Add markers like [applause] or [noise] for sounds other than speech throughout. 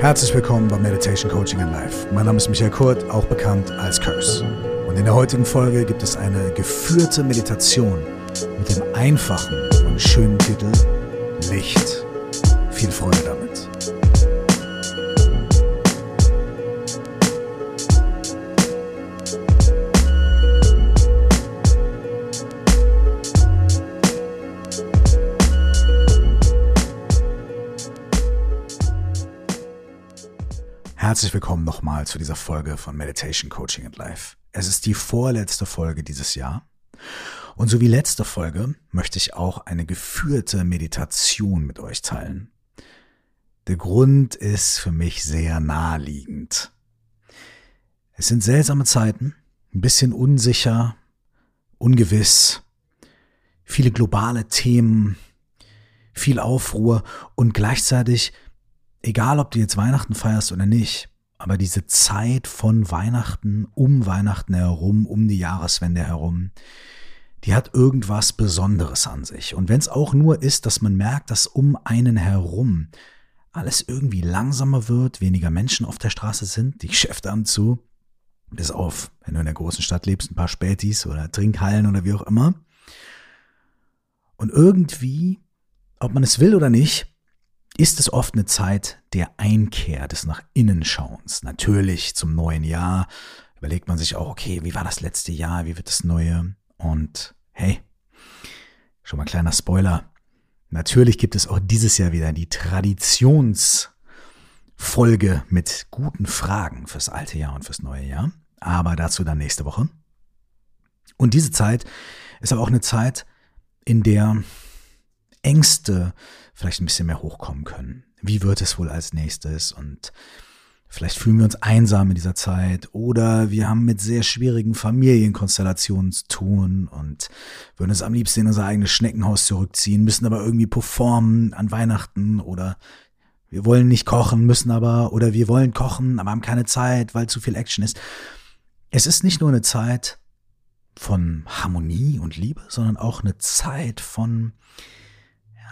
Herzlich willkommen bei Meditation Coaching in Life. Mein Name ist Michael Kurt, auch bekannt als Curse. Und in der heutigen Folge gibt es eine geführte Meditation mit dem einfachen und schönen Titel Licht. Viel Freude damit. Herzlich willkommen nochmal zu dieser Folge von Meditation Coaching and Life. Es ist die vorletzte Folge dieses Jahr. Und so wie letzte Folge möchte ich auch eine geführte Meditation mit euch teilen. Der Grund ist für mich sehr naheliegend. Es sind seltsame Zeiten, ein bisschen unsicher, ungewiss, viele globale Themen, viel Aufruhr und gleichzeitig egal ob du jetzt Weihnachten feierst oder nicht, aber diese Zeit von Weihnachten, um Weihnachten herum, um die Jahreswende herum, die hat irgendwas Besonderes an sich. Und wenn es auch nur ist, dass man merkt, dass um einen herum alles irgendwie langsamer wird, weniger Menschen auf der Straße sind, die [laughs] Geschäfte haben zu, bis auf, wenn du in der großen Stadt lebst, ein paar Spätis oder Trinkhallen oder wie auch immer. Und irgendwie, ob man es will oder nicht, ist es oft eine Zeit der Einkehr, des nach innen Schauens. Natürlich zum neuen Jahr überlegt man sich auch, okay, wie war das letzte Jahr, wie wird das neue? Und hey, schon mal kleiner Spoiler. Natürlich gibt es auch dieses Jahr wieder die Traditionsfolge mit guten Fragen fürs alte Jahr und fürs neue Jahr. Aber dazu dann nächste Woche. Und diese Zeit ist aber auch eine Zeit, in der Ängste vielleicht ein bisschen mehr hochkommen können. Wie wird es wohl als nächstes? Und vielleicht fühlen wir uns einsam in dieser Zeit oder wir haben mit sehr schwierigen Familienkonstellationen zu tun und würden uns am liebsten in unser eigenes Schneckenhaus zurückziehen, müssen aber irgendwie performen an Weihnachten oder wir wollen nicht kochen, müssen aber, oder wir wollen kochen, aber haben keine Zeit, weil zu viel Action ist. Es ist nicht nur eine Zeit von Harmonie und Liebe, sondern auch eine Zeit von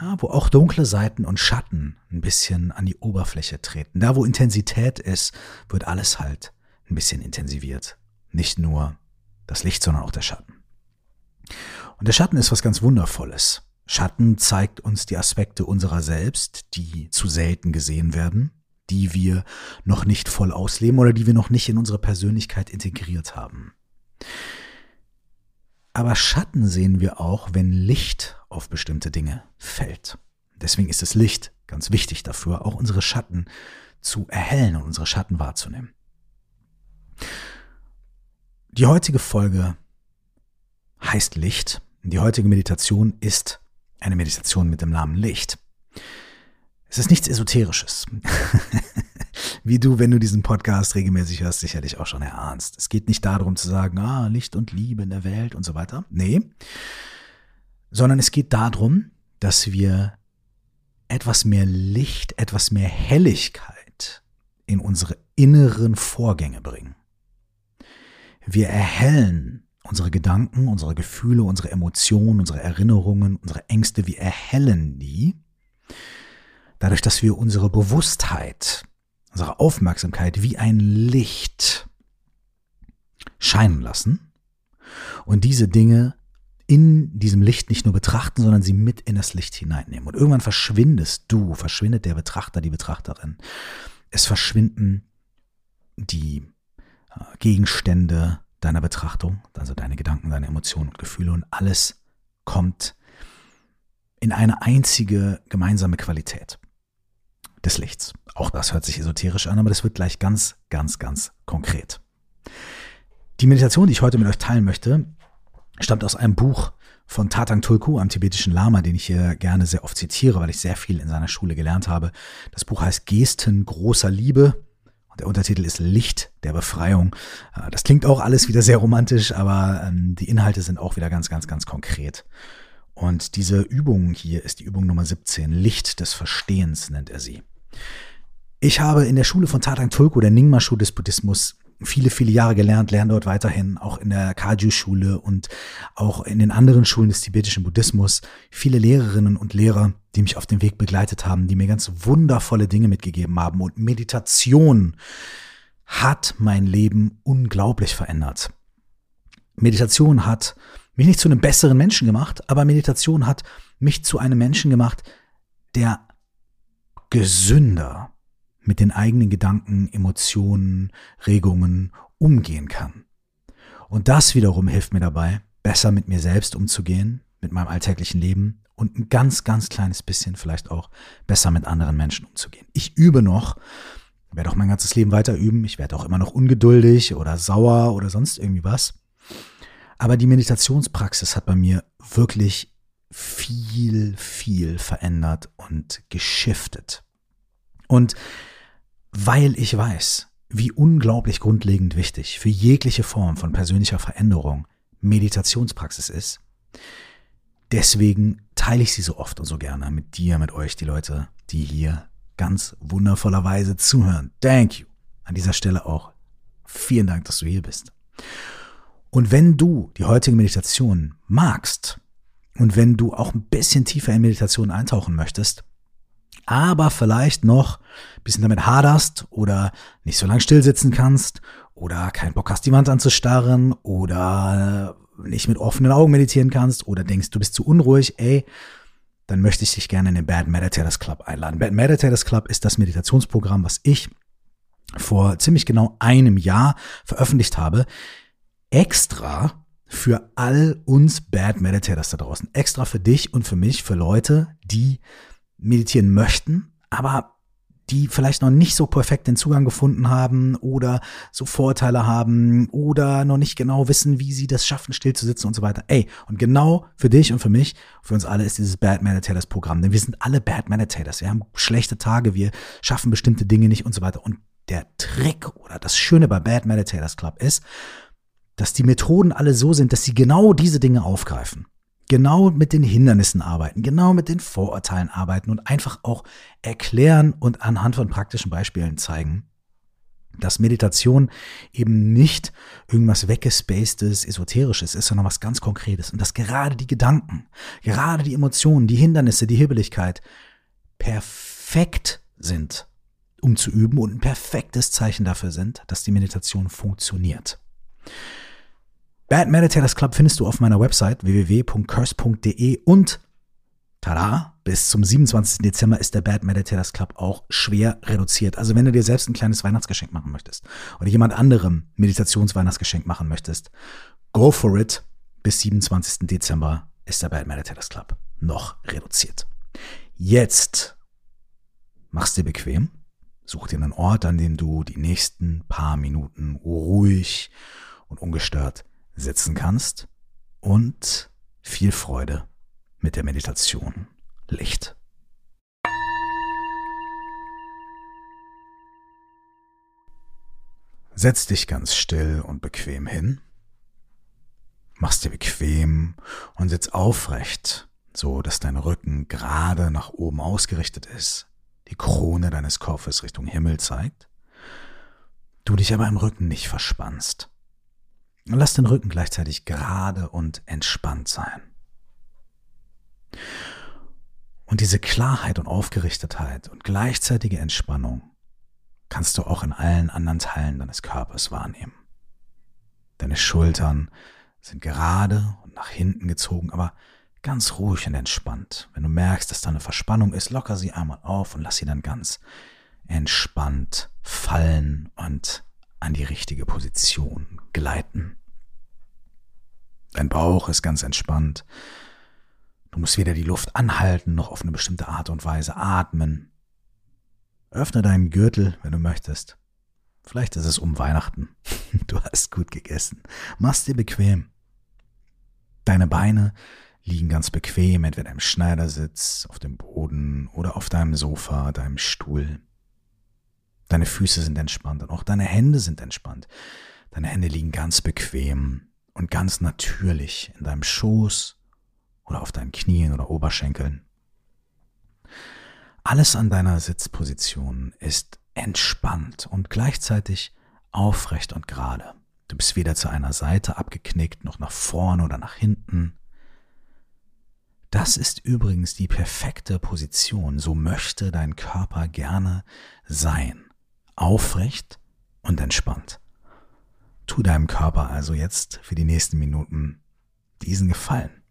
ja, wo auch dunkle Seiten und Schatten ein bisschen an die Oberfläche treten. Da, wo Intensität ist, wird alles halt ein bisschen intensiviert. Nicht nur das Licht, sondern auch der Schatten. Und der Schatten ist was ganz Wundervolles. Schatten zeigt uns die Aspekte unserer selbst, die zu selten gesehen werden, die wir noch nicht voll ausleben oder die wir noch nicht in unsere Persönlichkeit integriert haben. Aber Schatten sehen wir auch, wenn Licht auf bestimmte Dinge fällt. Deswegen ist das Licht ganz wichtig dafür, auch unsere Schatten zu erhellen und unsere Schatten wahrzunehmen. Die heutige Folge heißt Licht. Die heutige Meditation ist eine Meditation mit dem Namen Licht. Es ist nichts Esoterisches. [laughs] wie du, wenn du diesen Podcast regelmäßig hörst, sicherlich auch schon erahnst. Es geht nicht darum zu sagen, ah, Licht und Liebe in der Welt und so weiter. Nee. Sondern es geht darum, dass wir etwas mehr Licht, etwas mehr Helligkeit in unsere inneren Vorgänge bringen. Wir erhellen unsere Gedanken, unsere Gefühle, unsere Emotionen, unsere Erinnerungen, unsere Ängste, wir erhellen die, dadurch, dass wir unsere Bewusstheit unsere Aufmerksamkeit wie ein Licht scheinen lassen und diese Dinge in diesem Licht nicht nur betrachten, sondern sie mit in das Licht hineinnehmen. Und irgendwann verschwindest du, verschwindet der Betrachter, die Betrachterin. Es verschwinden die äh, Gegenstände deiner Betrachtung, also deine Gedanken, deine Emotionen und Gefühle und alles kommt in eine einzige gemeinsame Qualität des Lichts. Auch das hört sich esoterisch an, aber das wird gleich ganz, ganz, ganz konkret. Die Meditation, die ich heute mit euch teilen möchte, stammt aus einem Buch von Tatang Tulku, einem tibetischen Lama, den ich hier gerne sehr oft zitiere, weil ich sehr viel in seiner Schule gelernt habe. Das Buch heißt Gesten großer Liebe und der Untertitel ist Licht der Befreiung. Äh, das klingt auch alles wieder sehr romantisch, aber ähm, die Inhalte sind auch wieder ganz, ganz, ganz konkret. Und diese Übung hier ist die Übung Nummer 17, Licht des Verstehens nennt er sie. Ich habe in der Schule von Tatang Tulku, der Nyingma-Schule des Buddhismus, viele, viele Jahre gelernt, lerne dort weiterhin, auch in der Kaju-Schule und auch in den anderen Schulen des tibetischen Buddhismus. Viele Lehrerinnen und Lehrer, die mich auf dem Weg begleitet haben, die mir ganz wundervolle Dinge mitgegeben haben. Und Meditation hat mein Leben unglaublich verändert. Meditation hat mich nicht zu einem besseren Menschen gemacht, aber Meditation hat mich zu einem Menschen gemacht, der gesünder mit den eigenen Gedanken, Emotionen, Regungen umgehen kann. Und das wiederum hilft mir dabei, besser mit mir selbst umzugehen, mit meinem alltäglichen Leben und ein ganz, ganz kleines bisschen vielleicht auch besser mit anderen Menschen umzugehen. Ich übe noch, werde auch mein ganzes Leben weiter üben. Ich werde auch immer noch ungeduldig oder sauer oder sonst irgendwie was. Aber die Meditationspraxis hat bei mir wirklich viel, viel verändert und geschiftet. Und weil ich weiß, wie unglaublich grundlegend wichtig für jegliche Form von persönlicher Veränderung Meditationspraxis ist, deswegen teile ich sie so oft und so gerne mit dir, mit euch, die Leute, die hier ganz wundervollerweise zuhören. Thank you. An dieser Stelle auch vielen Dank, dass du hier bist. Und wenn du die heutige Meditation magst und wenn du auch ein bisschen tiefer in Meditation eintauchen möchtest, aber vielleicht noch ein bisschen damit haderst oder nicht so lange stillsitzen kannst oder keinen Bock hast, die Wand anzustarren oder nicht mit offenen Augen meditieren kannst oder denkst, du bist zu unruhig, ey, dann möchte ich dich gerne in den Bad Meditators Club einladen. Bad Meditators Club ist das Meditationsprogramm, was ich vor ziemlich genau einem Jahr veröffentlicht habe. Extra für all uns Bad Meditators da draußen. Extra für dich und für mich, für Leute, die meditieren möchten, aber die vielleicht noch nicht so perfekt den Zugang gefunden haben oder so Vorteile haben oder noch nicht genau wissen, wie sie das schaffen, still zu sitzen und so weiter. Ey, und genau für dich und für mich, für uns alle ist dieses Bad Meditators Programm, denn wir sind alle Bad Meditators. Wir haben schlechte Tage, wir schaffen bestimmte Dinge nicht und so weiter. Und der Trick oder das Schöne bei Bad Meditators Club ist, dass die Methoden alle so sind, dass sie genau diese Dinge aufgreifen genau mit den Hindernissen arbeiten, genau mit den Vorurteilen arbeiten und einfach auch erklären und anhand von praktischen Beispielen zeigen, dass Meditation eben nicht irgendwas weggespacedes, esoterisches ist, sondern was ganz Konkretes. Und dass gerade die Gedanken, gerade die Emotionen, die Hindernisse, die Hibbeligkeit perfekt sind, um zu üben und ein perfektes Zeichen dafür sind, dass die Meditation funktioniert. Bad Meditators Club findest du auf meiner Website www.curse.de und tada, bis zum 27. Dezember ist der Bad Meditators Club auch schwer reduziert. Also wenn du dir selbst ein kleines Weihnachtsgeschenk machen möchtest oder jemand anderem Meditationsweihnachtsgeschenk machen möchtest, go for it. Bis 27. Dezember ist der Bad Meditators Club noch reduziert. Jetzt mach's dir bequem. Such dir einen Ort, an dem du die nächsten paar Minuten ruhig und ungestört sitzen kannst und viel Freude mit der Meditation Licht. Setz dich ganz still und bequem hin. Mach's dir bequem und sitz aufrecht, so dass dein Rücken gerade nach oben ausgerichtet ist, die Krone deines Kopfes Richtung Himmel zeigt. Du dich aber im Rücken nicht verspannst. Lass den Rücken gleichzeitig gerade und entspannt sein. Und diese Klarheit und Aufgerichtetheit und gleichzeitige Entspannung kannst du auch in allen anderen Teilen deines Körpers wahrnehmen. Deine Schultern sind gerade und nach hinten gezogen, aber ganz ruhig und entspannt. Wenn du merkst, dass da eine Verspannung ist, locker sie einmal auf und lass sie dann ganz entspannt fallen und an die richtige Position gleiten. Dein Bauch ist ganz entspannt. Du musst weder die Luft anhalten noch auf eine bestimmte Art und Weise atmen. Öffne deinen Gürtel, wenn du möchtest. Vielleicht ist es um Weihnachten. [laughs] Du hast gut gegessen. Mach's dir bequem. Deine Beine liegen ganz bequem, entweder im Schneidersitz, auf dem Boden oder auf deinem Sofa, deinem Stuhl. Deine Füße sind entspannt und auch deine Hände sind entspannt. Deine Hände liegen ganz bequem und ganz natürlich in deinem Schoß oder auf deinen Knien oder Oberschenkeln. Alles an deiner Sitzposition ist entspannt und gleichzeitig aufrecht und gerade. Du bist weder zu einer Seite abgeknickt, noch nach vorne oder nach hinten. Das ist übrigens die perfekte Position. So möchte dein Körper gerne sein. Aufrecht und entspannt. Tu deinem Körper also jetzt für die nächsten Minuten diesen Gefallen.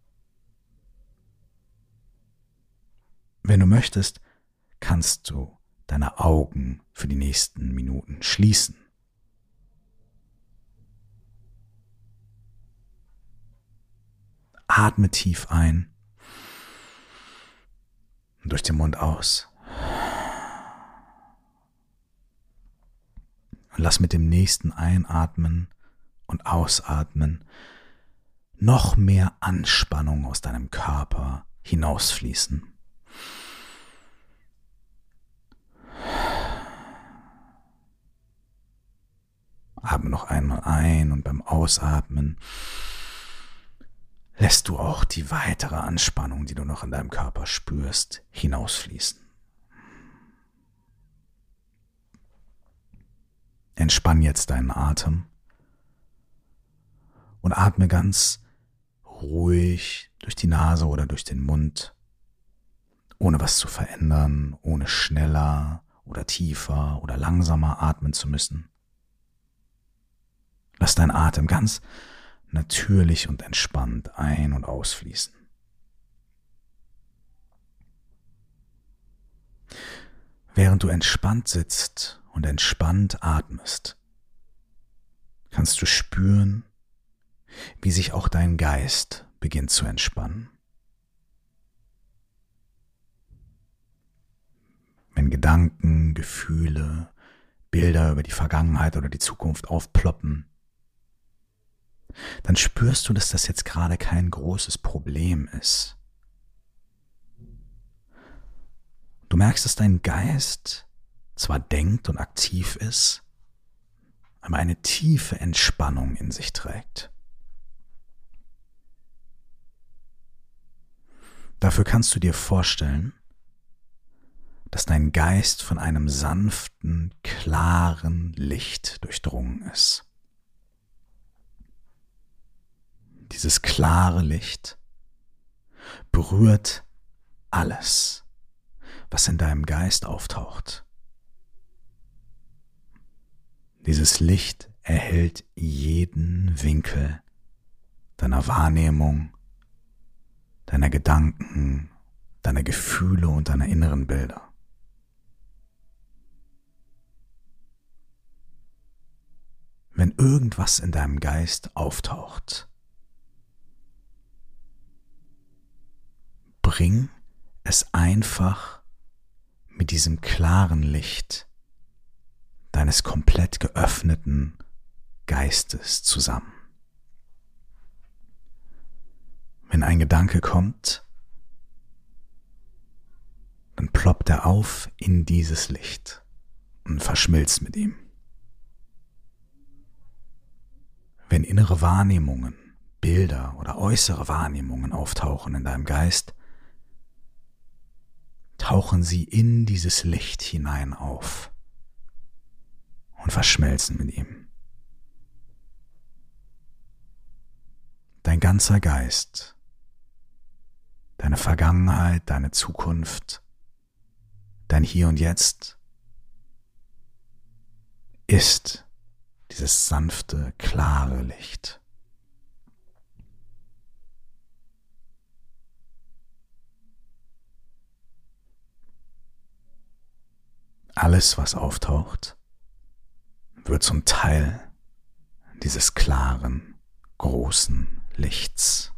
Wenn du möchtest, kannst du deine Augen für die nächsten Minuten schließen. Atme tief ein und durch den Mund aus. Und lass mit dem nächsten Einatmen und Ausatmen noch mehr Anspannung aus deinem Körper hinausfließen. Atme noch einmal ein und beim Ausatmen lässt du auch die weitere Anspannung, die du noch in deinem Körper spürst, hinausfließen. Entspann jetzt deinen Atem und atme ganz ruhig durch die Nase oder durch den Mund, ohne was zu verändern, ohne schneller oder tiefer oder langsamer atmen zu müssen. Lass dein Atem ganz natürlich und entspannt ein- und ausfließen. Während du entspannt sitzt und entspannt atmest, kannst du spüren, wie sich auch dein Geist beginnt zu entspannen. Wenn Gedanken, Gefühle, Bilder über die Vergangenheit oder die Zukunft aufploppen, dann spürst du, dass das jetzt gerade kein großes Problem ist. Du merkst, dass dein Geist zwar denkt und aktiv ist, aber eine tiefe Entspannung in sich trägt. Dafür kannst du dir vorstellen, dass dein Geist von einem sanften, klaren Licht durchdrungen ist. dieses klare Licht berührt alles, was in deinem Geist auftaucht. Dieses Licht erhält jeden Winkel deiner Wahrnehmung, deiner Gedanken, deiner Gefühle und deiner inneren Bilder. Wenn irgendwas in deinem Geist auftaucht, bring es einfach mit diesem klaren Licht deines komplett geöffneten Geistes zusammen. Wenn ein Gedanke kommt, dann ploppt er auf in dieses Licht und verschmilzt mit ihm. Wenn innere Wahrnehmungen, Bilder oder äußere Wahrnehmungen auftauchen in deinem Geist, tauchen sie in dieses Licht hinein auf und verschmelzen mit ihm. Dein ganzer Geist, deine Vergangenheit, deine Zukunft, dein Hier und Jetzt ist dieses sanfte, klare Licht. Alles, was auftaucht, wird zum Teil dieses klaren, großen Lichts.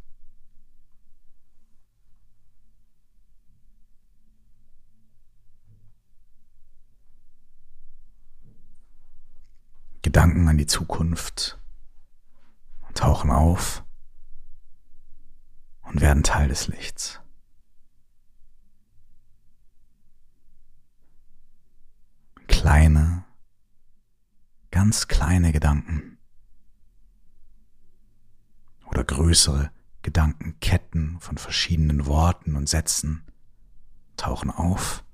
Gedanken an die Zukunft tauchen auf und werden Teil des Lichts. kleine, ganz kleine Gedanken oder größere Gedankenketten von verschiedenen Worten und Sätzen tauchen auf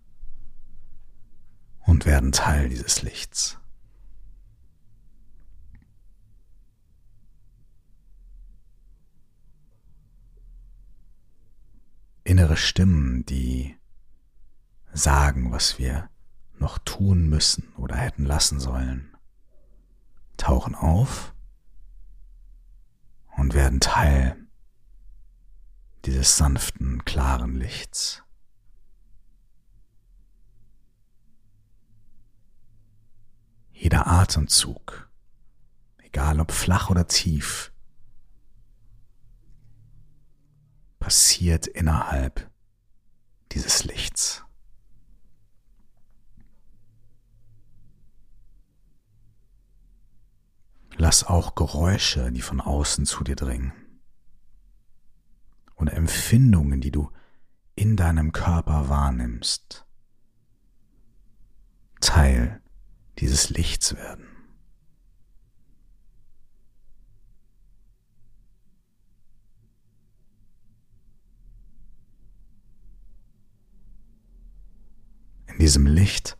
und werden Teil dieses Lichts. Innere Stimmen, die sagen, was wir noch tun müssen oder hätten lassen sollen tauchen auf und werden Teil dieses sanften, klaren Lichts. Jeder Atemzug, egal ob flach oder tief, passiert innerhalb dieses Lichts. Lass auch Geräusche, die von außen zu dir dringen, oder Empfindungen, die du in deinem Körper wahrnimmst, Teil dieses Lichts werden. In diesem Licht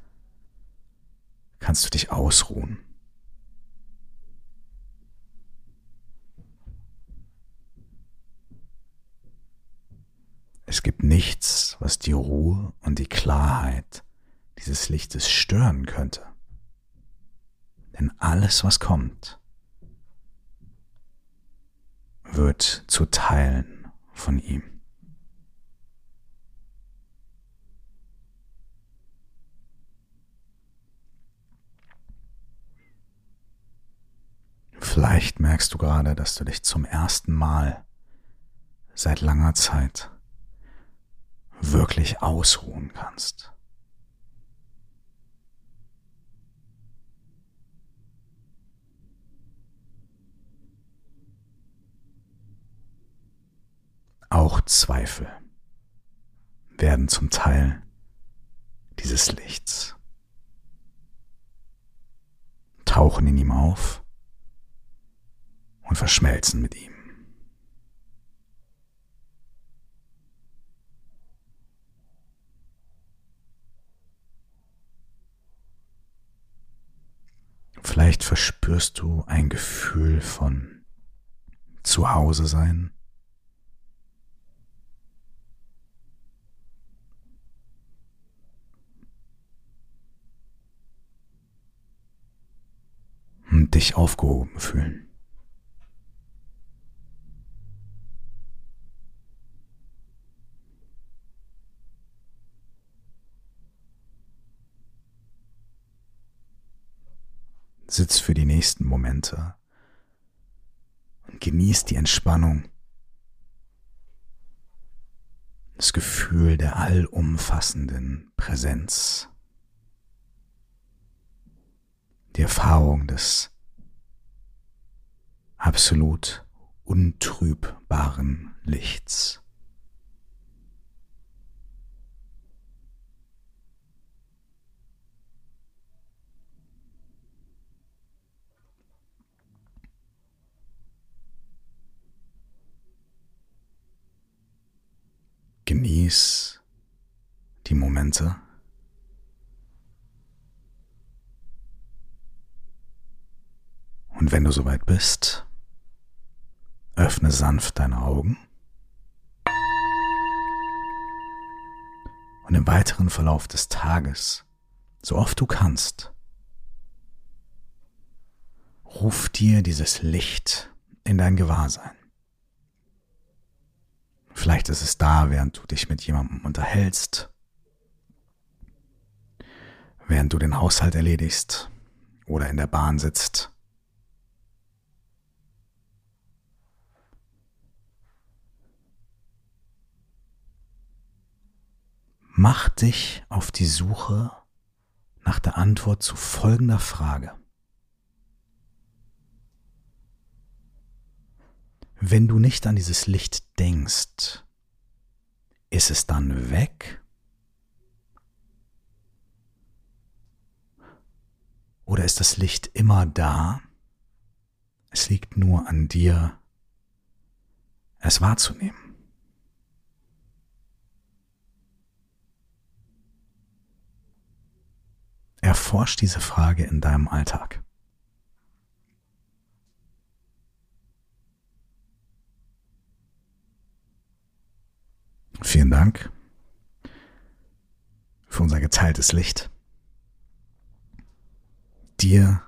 kannst du dich ausruhen. Es gibt nichts, was die Ruhe und die Klarheit dieses Lichtes stören könnte. Denn alles, was kommt, wird zu Teilen von ihm. Vielleicht merkst du gerade, dass du dich zum ersten Mal seit langer Zeit wirklich ausruhen kannst. Auch Zweifel werden zum Teil dieses Lichts, tauchen in ihm auf und verschmelzen mit ihm. Vielleicht verspürst du ein Gefühl von Zuhause sein. Und dich aufgehoben fühlen. Sitz für die nächsten Momente und genieß die Entspannung, das Gefühl der allumfassenden Präsenz, die Erfahrung des absolut untrübbaren Lichts. Genieß die Momente. Und wenn du soweit bist, öffne sanft deine Augen. Und im weiteren Verlauf des Tages, so oft du kannst, ruf dir dieses Licht in dein Gewahrsein. Vielleicht ist es da, während du dich mit jemandem unterhältst, während du den Haushalt erledigst oder in der Bahn sitzt. Mach dich auf die Suche nach der Antwort zu folgender Frage. Wenn du nicht an dieses Licht denkst, ist es dann weg? Oder ist das Licht immer da? Es liegt nur an dir, es wahrzunehmen. Erforsch diese Frage in deinem Alltag. Vielen Dank. für unser geteiltes Licht. Dir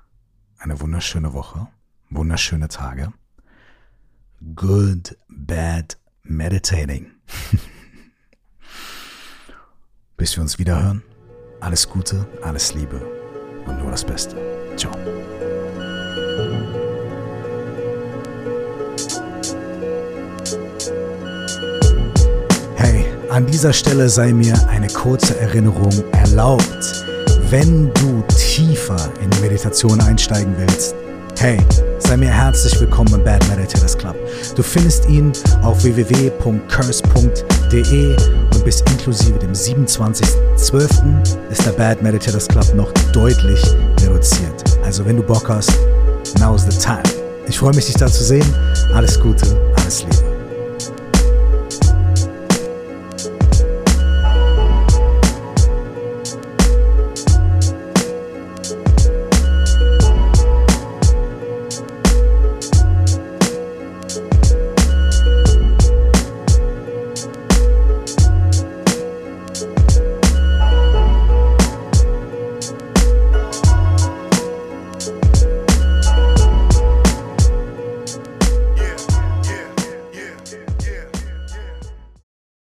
eine wunderschöne Woche, wunderschöne Tage. Good, bad meditating. [laughs] Bis wir uns wieder hören. Alles Gute, alles Liebe und nur das Beste. Ciao. An dieser Stelle sei mir eine kurze Erinnerung erlaubt. Wenn du tiefer in die Meditation einsteigen willst, hey, sei mir herzlich willkommen im Bad Meditators Club. Du findest ihn auf www.curse.de und bis inklusive dem 27.12. ist der Bad Meditators Club noch deutlich reduziert. Also wenn du Bock hast, now's the time. Ich freue mich, dich da zu sehen. Alles Gute, alles Liebe.